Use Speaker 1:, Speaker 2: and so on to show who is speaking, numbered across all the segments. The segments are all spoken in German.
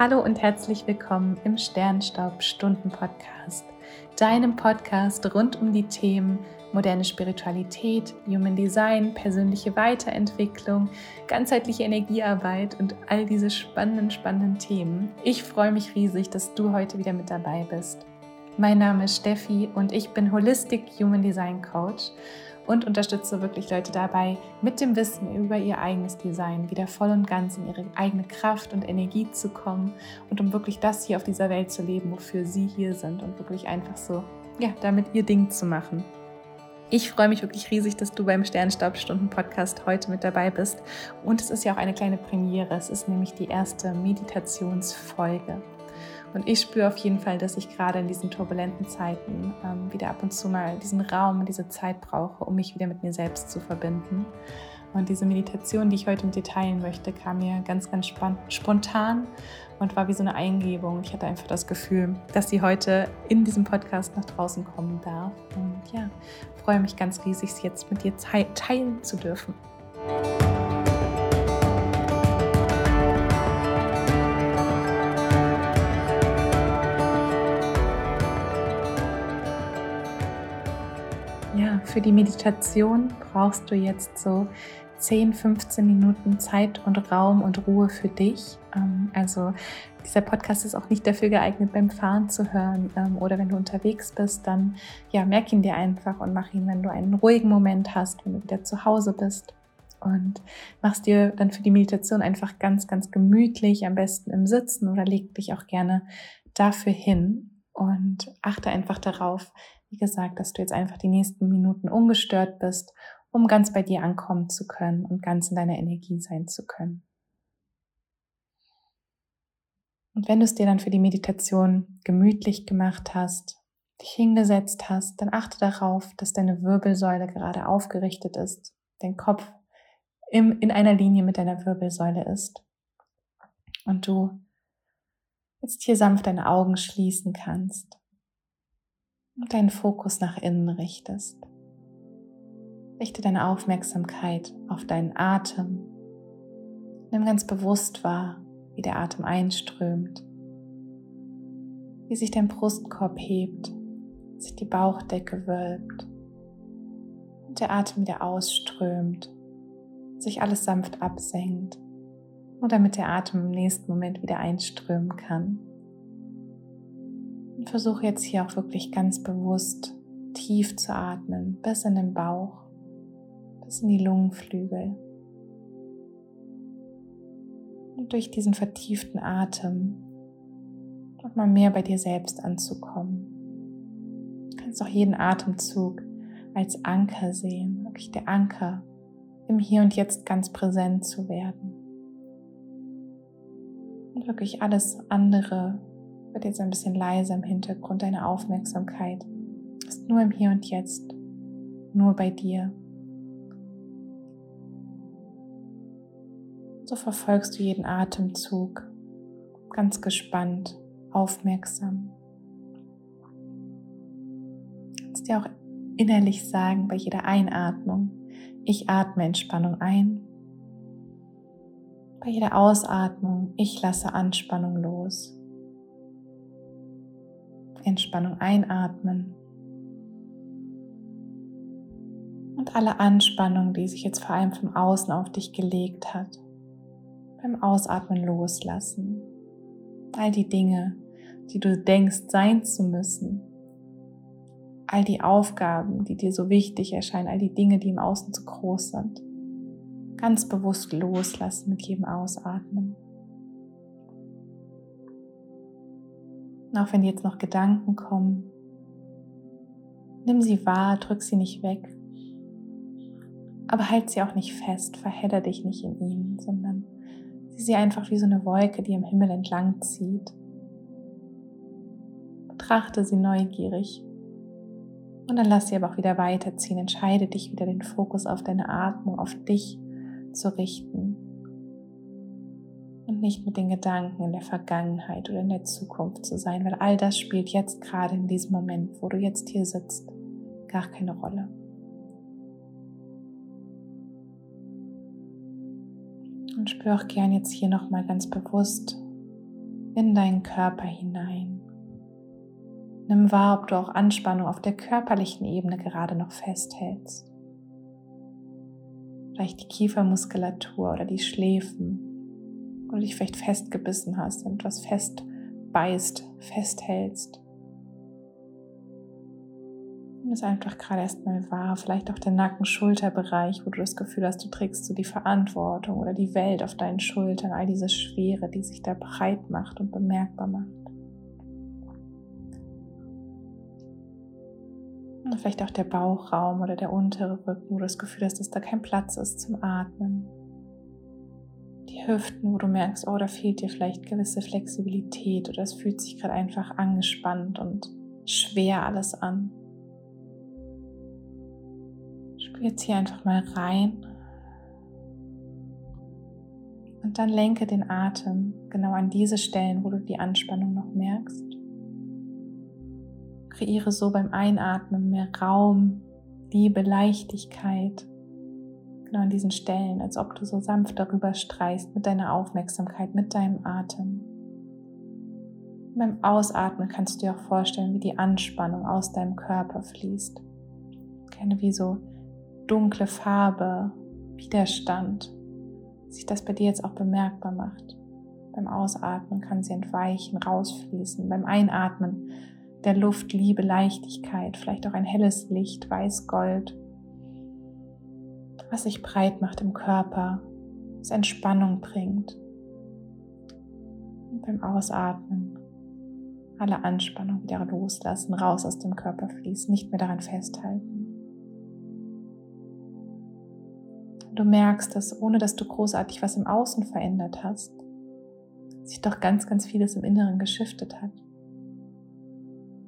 Speaker 1: Hallo und herzlich willkommen im Sternstaub Stunden Podcast, deinem Podcast rund um die Themen moderne Spiritualität, Human Design, persönliche Weiterentwicklung, ganzheitliche Energiearbeit und all diese spannenden, spannenden Themen. Ich freue mich riesig, dass du heute wieder mit dabei bist. Mein Name ist Steffi und ich bin Holistic Human Design Coach und unterstütze wirklich Leute dabei, mit dem Wissen über ihr eigenes Design wieder voll und ganz in ihre eigene Kraft und Energie zu kommen und um wirklich das hier auf dieser Welt zu leben, wofür sie hier sind und wirklich einfach so, ja, damit ihr Ding zu machen. Ich freue mich wirklich riesig, dass du beim Sternstaubstunden-Podcast heute mit dabei bist. Und es ist ja auch eine kleine Premiere. Es ist nämlich die erste Meditationsfolge. Und ich spüre auf jeden Fall, dass ich gerade in diesen turbulenten Zeiten ähm, wieder ab und zu mal diesen Raum und diese Zeit brauche, um mich wieder mit mir selbst zu verbinden. Und diese Meditation, die ich heute mit dir teilen möchte, kam mir ganz, ganz spontan und war wie so eine Eingebung. Ich hatte einfach das Gefühl, dass sie heute in diesem Podcast nach draußen kommen darf. Und ja, freue mich ganz riesig, sie jetzt mit dir teilen zu dürfen. Für die Meditation brauchst du jetzt so 10, 15 Minuten Zeit und Raum und Ruhe für dich. Ähm, also dieser Podcast ist auch nicht dafür geeignet, beim Fahren zu hören ähm, oder wenn du unterwegs bist, dann ja, merk ihn dir einfach und mach ihn, wenn du einen ruhigen Moment hast, wenn du wieder zu Hause bist und machst dir dann für die Meditation einfach ganz, ganz gemütlich, am besten im Sitzen oder leg dich auch gerne dafür hin und achte einfach darauf, wie gesagt, dass du jetzt einfach die nächsten Minuten ungestört bist, um ganz bei dir ankommen zu können und ganz in deiner Energie sein zu können. Und wenn du es dir dann für die Meditation gemütlich gemacht hast, dich hingesetzt hast, dann achte darauf, dass deine Wirbelsäule gerade aufgerichtet ist, dein Kopf im, in einer Linie mit deiner Wirbelsäule ist und du jetzt hier sanft deine Augen schließen kannst und deinen Fokus nach innen richtest. Richte deine Aufmerksamkeit auf deinen Atem. Nimm ganz bewusst wahr, wie der Atem einströmt, wie sich dein Brustkorb hebt, sich die Bauchdecke wölbt und der Atem wieder ausströmt, sich alles sanft absenkt, nur damit der Atem im nächsten Moment wieder einströmen kann. Versuche jetzt hier auch wirklich ganz bewusst tief zu atmen, bis in den Bauch, bis in die Lungenflügel. Und durch diesen vertieften Atem nochmal mehr bei dir selbst anzukommen. Du kannst auch jeden Atemzug als Anker sehen, wirklich der Anker, im Hier und Jetzt ganz präsent zu werden. Und wirklich alles andere wird jetzt ein bisschen leiser im Hintergrund. Deine Aufmerksamkeit ist nur im Hier und Jetzt, nur bei dir. So verfolgst du jeden Atemzug ganz gespannt, aufmerksam. Du kannst dir auch innerlich sagen bei jeder Einatmung, ich atme Entspannung ein. Bei jeder Ausatmung, ich lasse Anspannung los. Entspannung einatmen. Und alle Anspannung, die sich jetzt vor allem vom Außen auf dich gelegt hat, beim Ausatmen loslassen. All die Dinge, die du denkst sein zu müssen. All die Aufgaben, die dir so wichtig erscheinen, all die Dinge, die im Außen zu groß sind. Ganz bewusst loslassen mit jedem Ausatmen. Auch wenn jetzt noch Gedanken kommen, nimm sie wahr, drück sie nicht weg. Aber halt sie auch nicht fest, verhedder dich nicht in ihnen, sondern sieh sie einfach wie so eine Wolke, die am Himmel entlang zieht. Betrachte sie neugierig und dann lass sie aber auch wieder weiterziehen. Entscheide dich wieder den Fokus auf deine Atmung, auf dich zu richten und nicht mit den Gedanken in der Vergangenheit oder in der Zukunft zu sein, weil all das spielt jetzt gerade in diesem Moment, wo du jetzt hier sitzt, gar keine Rolle. Und spür auch gern jetzt hier nochmal ganz bewusst in deinen Körper hinein. Nimm wahr, ob du auch Anspannung auf der körperlichen Ebene gerade noch festhältst. Vielleicht die Kiefermuskulatur oder die Schläfen oder dich vielleicht festgebissen hast und etwas fest beißt, festhältst. Nimm es einfach gerade erstmal wahr, vielleicht auch der Nacken-Schulterbereich, wo du das Gefühl hast, du trägst so die Verantwortung oder die Welt auf deinen Schultern, all diese Schwere, die sich da breit macht und bemerkbar macht. Und vielleicht auch der Bauchraum oder der untere Rücken, wo du das Gefühl hast, dass da kein Platz ist zum Atmen. Hüften, wo du merkst, oh, da fehlt dir vielleicht gewisse Flexibilität oder es fühlt sich gerade einfach angespannt und schwer alles an. Spür jetzt hier einfach mal rein und dann lenke den Atem genau an diese Stellen, wo du die Anspannung noch merkst. Kreiere so beim Einatmen mehr Raum, Liebe, Leichtigkeit. Genau an diesen Stellen, als ob du so sanft darüber streichst mit deiner Aufmerksamkeit, mit deinem Atem. Beim Ausatmen kannst du dir auch vorstellen, wie die Anspannung aus deinem Körper fließt. Keine wie so dunkle Farbe, Widerstand, sich das bei dir jetzt auch bemerkbar macht. Beim Ausatmen kann sie entweichen, rausfließen. Beim Einatmen der Luft Liebe, Leichtigkeit, vielleicht auch ein helles Licht, weiß-gold, was sich breit macht im Körper, was Entspannung bringt. Und beim Ausatmen alle Anspannung wieder loslassen, raus aus dem Körper fließen, nicht mehr daran festhalten. Du merkst, dass ohne dass du großartig was im Außen verändert hast, sich doch ganz, ganz vieles im Inneren geschiftet hat.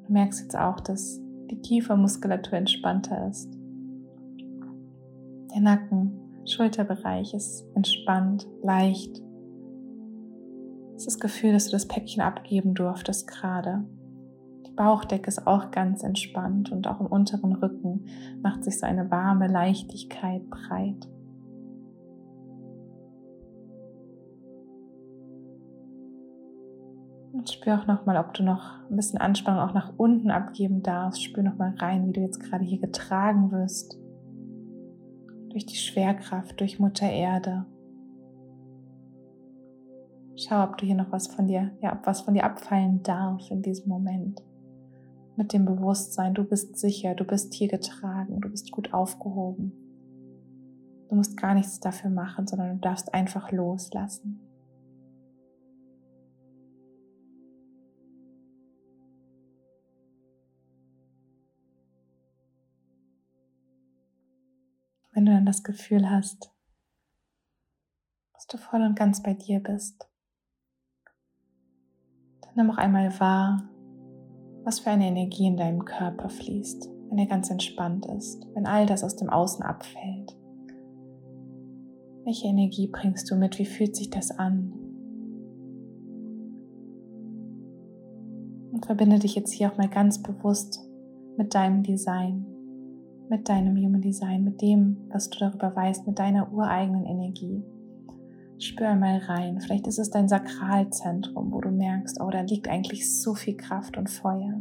Speaker 1: Du merkst jetzt auch, dass die Kiefermuskulatur entspannter ist. Der Nacken, Schulterbereich ist entspannt, leicht. Es ist das Gefühl, dass du das Päckchen abgeben durftest gerade. Die Bauchdecke ist auch ganz entspannt und auch im unteren Rücken macht sich so eine warme Leichtigkeit breit. Und spür auch nochmal, ob du noch ein bisschen Anspannung auch nach unten abgeben darfst. Spür nochmal rein, wie du jetzt gerade hier getragen wirst. Durch die Schwerkraft, durch Mutter Erde. Schau, ob du hier noch was von dir, ja, ob was von dir abfallen darf in diesem Moment. Mit dem Bewusstsein, du bist sicher, du bist hier getragen, du bist gut aufgehoben. Du musst gar nichts dafür machen, sondern du darfst einfach loslassen. Wenn du dann das Gefühl hast, dass du voll und ganz bei dir bist, dann nimm auch einmal wahr, was für eine Energie in deinem Körper fließt, wenn er ganz entspannt ist, wenn all das aus dem Außen abfällt. Welche Energie bringst du mit? Wie fühlt sich das an? Und verbinde dich jetzt hier auch mal ganz bewusst mit deinem Design mit deinem Human Design, mit dem, was du darüber weißt, mit deiner ureigenen Energie. Spür einmal rein. Vielleicht ist es dein Sakralzentrum, wo du merkst, oh, da liegt eigentlich so viel Kraft und Feuer.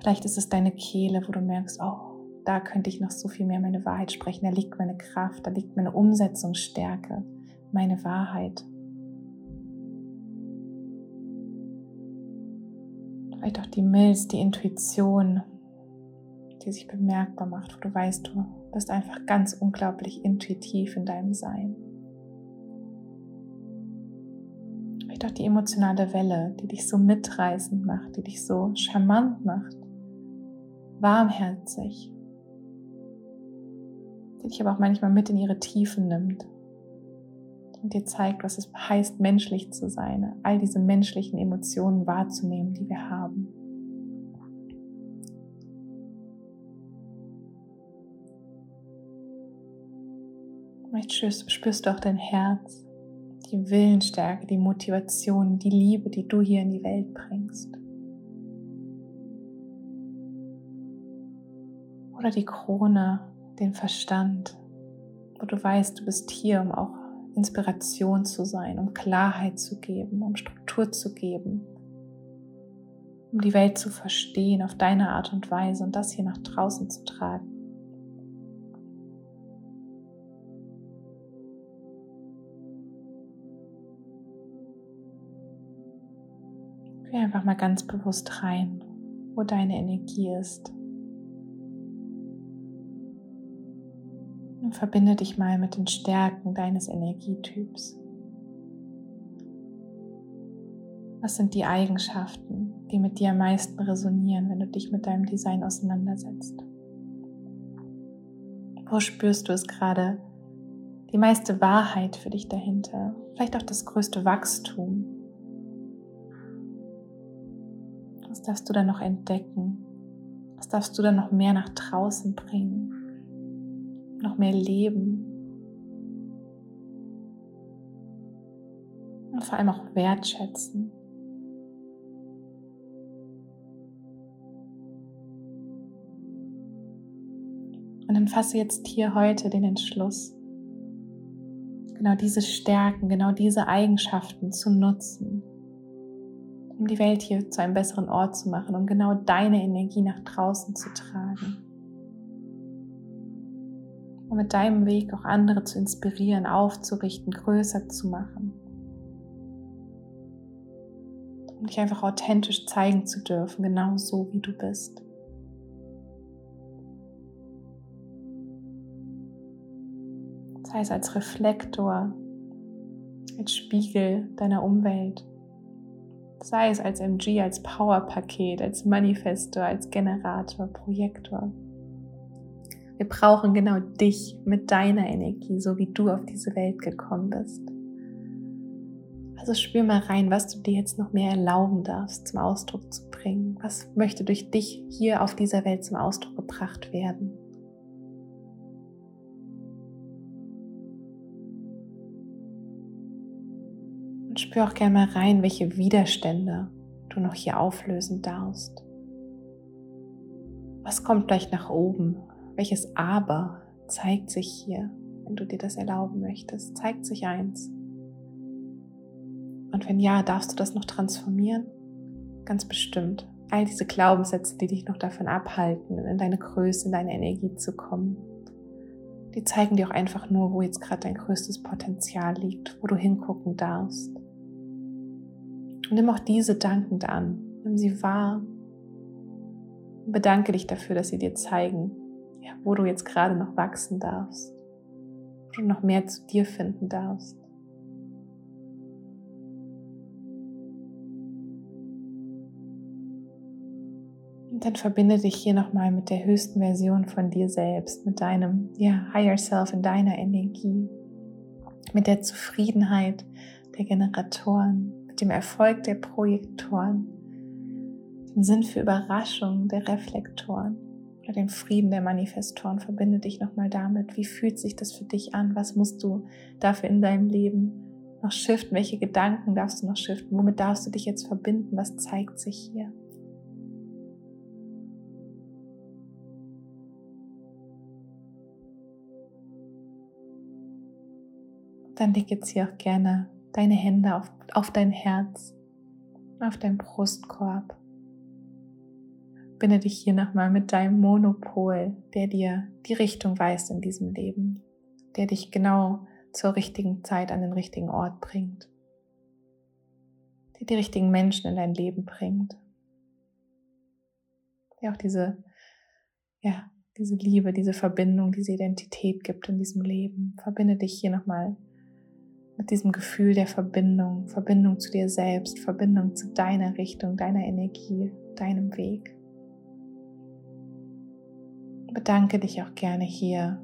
Speaker 1: Vielleicht ist es deine Kehle, wo du merkst, oh, da könnte ich noch so viel mehr meine Wahrheit sprechen. Da liegt meine Kraft, da liegt meine Umsetzungsstärke, meine Wahrheit. Vielleicht auch die Milz, die Intuition, die sich bemerkbar macht, wo du weißt, du bist einfach ganz unglaublich intuitiv in deinem Sein. Vielleicht auch die emotionale Welle, die dich so mitreißend macht, die dich so charmant macht, warmherzig, die dich aber auch manchmal mit in ihre Tiefen nimmt und dir zeigt, was es heißt, menschlich zu sein, all diese menschlichen Emotionen wahrzunehmen, die wir haben. Vielleicht spürst du auch dein Herz, die Willensstärke, die Motivation, die Liebe, die du hier in die Welt bringst. Oder die Krone, den Verstand, wo du weißt, du bist hier, um auch Inspiration zu sein, um Klarheit zu geben, um Struktur zu geben, um die Welt zu verstehen auf deine Art und Weise und das hier nach draußen zu tragen. Einfach mal ganz bewusst rein, wo deine Energie ist. Und verbinde dich mal mit den Stärken deines Energietyps. Was sind die Eigenschaften, die mit dir am meisten resonieren, wenn du dich mit deinem Design auseinandersetzt? Wo spürst du es gerade? Die meiste Wahrheit für dich dahinter, vielleicht auch das größte Wachstum. Was darfst du dann noch entdecken? Was darfst du dann noch mehr nach draußen bringen? noch mehr leben. Und vor allem auch wertschätzen. Und dann fasse jetzt hier heute den Entschluss, genau diese Stärken, genau diese Eigenschaften zu nutzen, um die Welt hier zu einem besseren Ort zu machen, um genau deine Energie nach draußen zu tragen um mit deinem Weg auch andere zu inspirieren, aufzurichten, größer zu machen. Um dich einfach authentisch zeigen zu dürfen, genau so wie du bist. Sei es als Reflektor, als Spiegel deiner Umwelt, sei es als MG, als Powerpaket, als Manifestor, als Generator, Projektor. Wir brauchen genau dich mit deiner Energie, so wie du auf diese Welt gekommen bist. Also spür mal rein, was du dir jetzt noch mehr erlauben darfst, zum Ausdruck zu bringen. Was möchte durch dich hier auf dieser Welt zum Ausdruck gebracht werden? Und spür auch gerne mal rein, welche Widerstände du noch hier auflösen darfst. Was kommt gleich nach oben? Welches Aber zeigt sich hier, wenn du dir das erlauben möchtest? Zeigt sich eins. Und wenn ja, darfst du das noch transformieren? Ganz bestimmt. All diese Glaubenssätze, die dich noch davon abhalten, in deine Größe, in deine Energie zu kommen, die zeigen dir auch einfach nur, wo jetzt gerade dein größtes Potenzial liegt, wo du hingucken darfst. Und nimm auch diese dankend an. Nimm sie wahr. Und bedanke dich dafür, dass sie dir zeigen, ja, wo du jetzt gerade noch wachsen darfst, wo du noch mehr zu dir finden darfst. Und dann verbinde dich hier nochmal mit der höchsten Version von dir selbst, mit deinem ja, Higher Self in deiner Energie, mit der Zufriedenheit der Generatoren, dem Erfolg der Projektoren, dem Sinn für Überraschung der Reflektoren oder den Frieden der Manifestoren. Verbinde dich nochmal damit. Wie fühlt sich das für dich an? Was musst du dafür in deinem Leben noch shiften? Welche Gedanken darfst du noch shiften? Womit darfst du dich jetzt verbinden? Was zeigt sich hier? Dann leg jetzt hier auch gerne deine Hände auf, auf dein Herz, auf deinen Brustkorb. Verbinde dich hier nochmal mit deinem Monopol, der dir die Richtung weist in diesem Leben, der dich genau zur richtigen Zeit an den richtigen Ort bringt, der die richtigen Menschen in dein Leben bringt, der auch diese, ja, diese Liebe, diese Verbindung, diese Identität gibt in diesem Leben. Verbinde dich hier nochmal mit diesem Gefühl der Verbindung, Verbindung zu dir selbst, Verbindung zu deiner Richtung, deiner Energie, deinem Weg bedanke dich auch gerne hier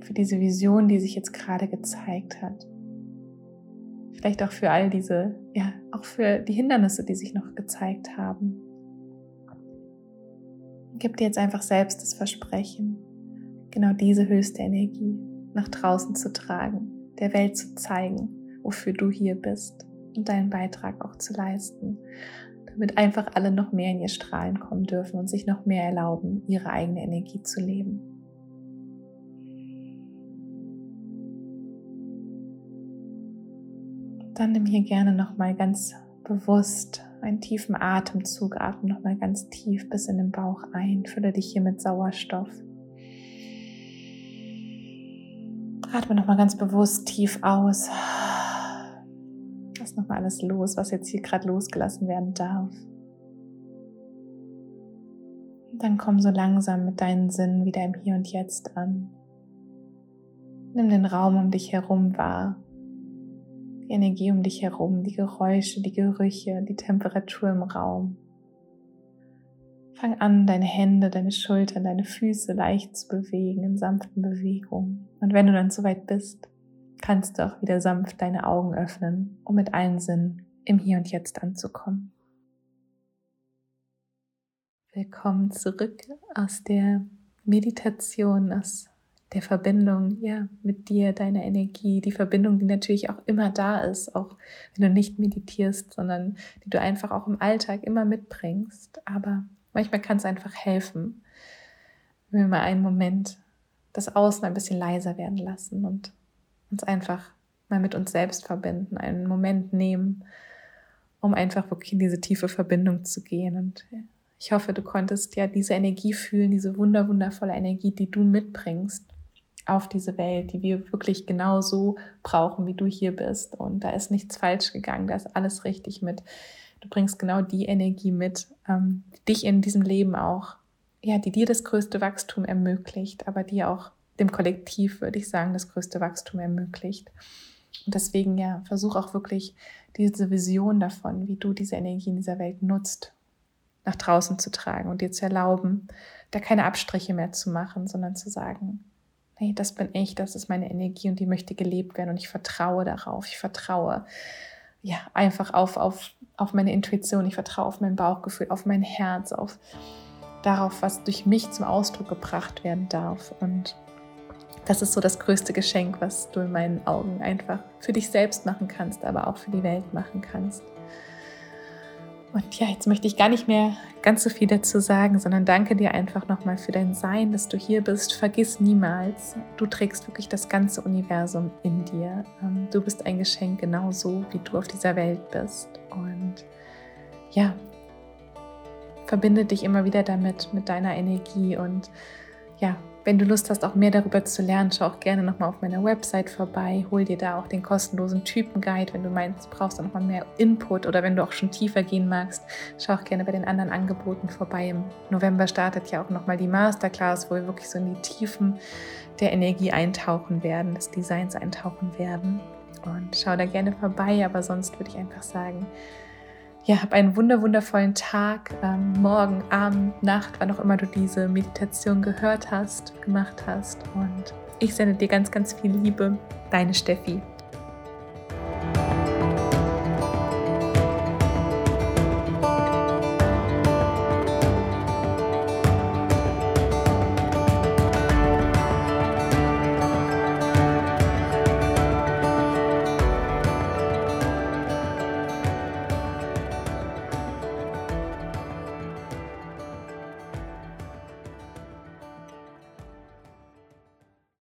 Speaker 1: für diese Vision, die sich jetzt gerade gezeigt hat. Vielleicht auch für all diese, ja, auch für die Hindernisse, die sich noch gezeigt haben. Gib dir jetzt einfach selbst das Versprechen, genau diese höchste Energie nach draußen zu tragen, der Welt zu zeigen, wofür du hier bist und deinen Beitrag auch zu leisten damit einfach alle noch mehr in ihr Strahlen kommen dürfen und sich noch mehr erlauben, ihre eigene Energie zu leben. Dann nimm hier gerne nochmal ganz bewusst einen tiefen Atemzug, atme nochmal ganz tief bis in den Bauch ein, fülle dich hier mit Sauerstoff. Atme nochmal ganz bewusst tief aus. Lass nochmal alles los, was jetzt hier gerade losgelassen werden darf. Und dann komm so langsam mit deinen Sinnen wieder im Hier und Jetzt an. Nimm den Raum um dich herum wahr die Energie um dich herum, die Geräusche, die Gerüche, die Temperatur im Raum. Fang an, deine Hände, deine Schultern, deine Füße leicht zu bewegen in sanften Bewegungen. Und wenn du dann soweit bist, kannst du auch wieder sanft deine Augen öffnen, um mit allen Sinnen im Hier und Jetzt anzukommen. Willkommen zurück aus der Meditation, aus der Verbindung ja mit dir, deiner Energie, die Verbindung, die natürlich auch immer da ist, auch wenn du nicht meditierst, sondern die du einfach auch im Alltag immer mitbringst. Aber manchmal kann es einfach helfen, wenn wir mal einen Moment das Außen ein bisschen leiser werden lassen und uns einfach mal mit uns selbst verbinden, einen Moment nehmen, um einfach wirklich in diese tiefe Verbindung zu gehen. Und ich hoffe, du konntest ja diese Energie fühlen, diese wunder wundervolle Energie, die du mitbringst auf diese Welt, die wir wirklich genau so brauchen, wie du hier bist. Und da ist nichts falsch gegangen, da ist alles richtig mit. Du bringst genau die Energie mit, ähm, die dich in diesem Leben auch, ja, die dir das größte Wachstum ermöglicht, aber die auch dem Kollektiv, würde ich sagen, das größte Wachstum ermöglicht. Und deswegen, ja, versuch auch wirklich diese Vision davon, wie du diese Energie in dieser Welt nutzt, nach draußen zu tragen und dir zu erlauben, da keine Abstriche mehr zu machen, sondern zu sagen, hey, das bin ich, das ist meine Energie und die möchte gelebt werden und ich vertraue darauf, ich vertraue ja einfach auf, auf, auf meine Intuition, ich vertraue auf mein Bauchgefühl, auf mein Herz, auf darauf, was durch mich zum Ausdruck gebracht werden darf und das ist so das größte Geschenk, was du in meinen Augen einfach für dich selbst machen kannst, aber auch für die Welt machen kannst. Und ja, jetzt möchte ich gar nicht mehr ganz so viel dazu sagen, sondern danke dir einfach nochmal für dein Sein, dass du hier bist. Vergiss niemals, du trägst wirklich das ganze Universum in dir. Ähm, du bist ein Geschenk genauso, wie du auf dieser Welt bist. Und ja, verbinde dich immer wieder damit, mit deiner Energie und ja, wenn du Lust hast, auch mehr darüber zu lernen, schau auch gerne nochmal auf meiner Website vorbei. Hol dir da auch den kostenlosen Typenguide, wenn du meinst, du brauchst da nochmal mehr Input oder wenn du auch schon tiefer gehen magst. Schau auch gerne bei den anderen Angeboten vorbei. Im November startet ja auch nochmal die Masterclass, wo wir wirklich so in die Tiefen der Energie eintauchen werden, des Designs eintauchen werden. Und schau da gerne vorbei, aber sonst würde ich einfach sagen, ja, hab einen wunder wundervollen Tag, ähm, morgen, Abend, Nacht, wann auch immer du diese Meditation gehört hast, gemacht hast. Und ich sende dir ganz, ganz viel Liebe. Deine Steffi.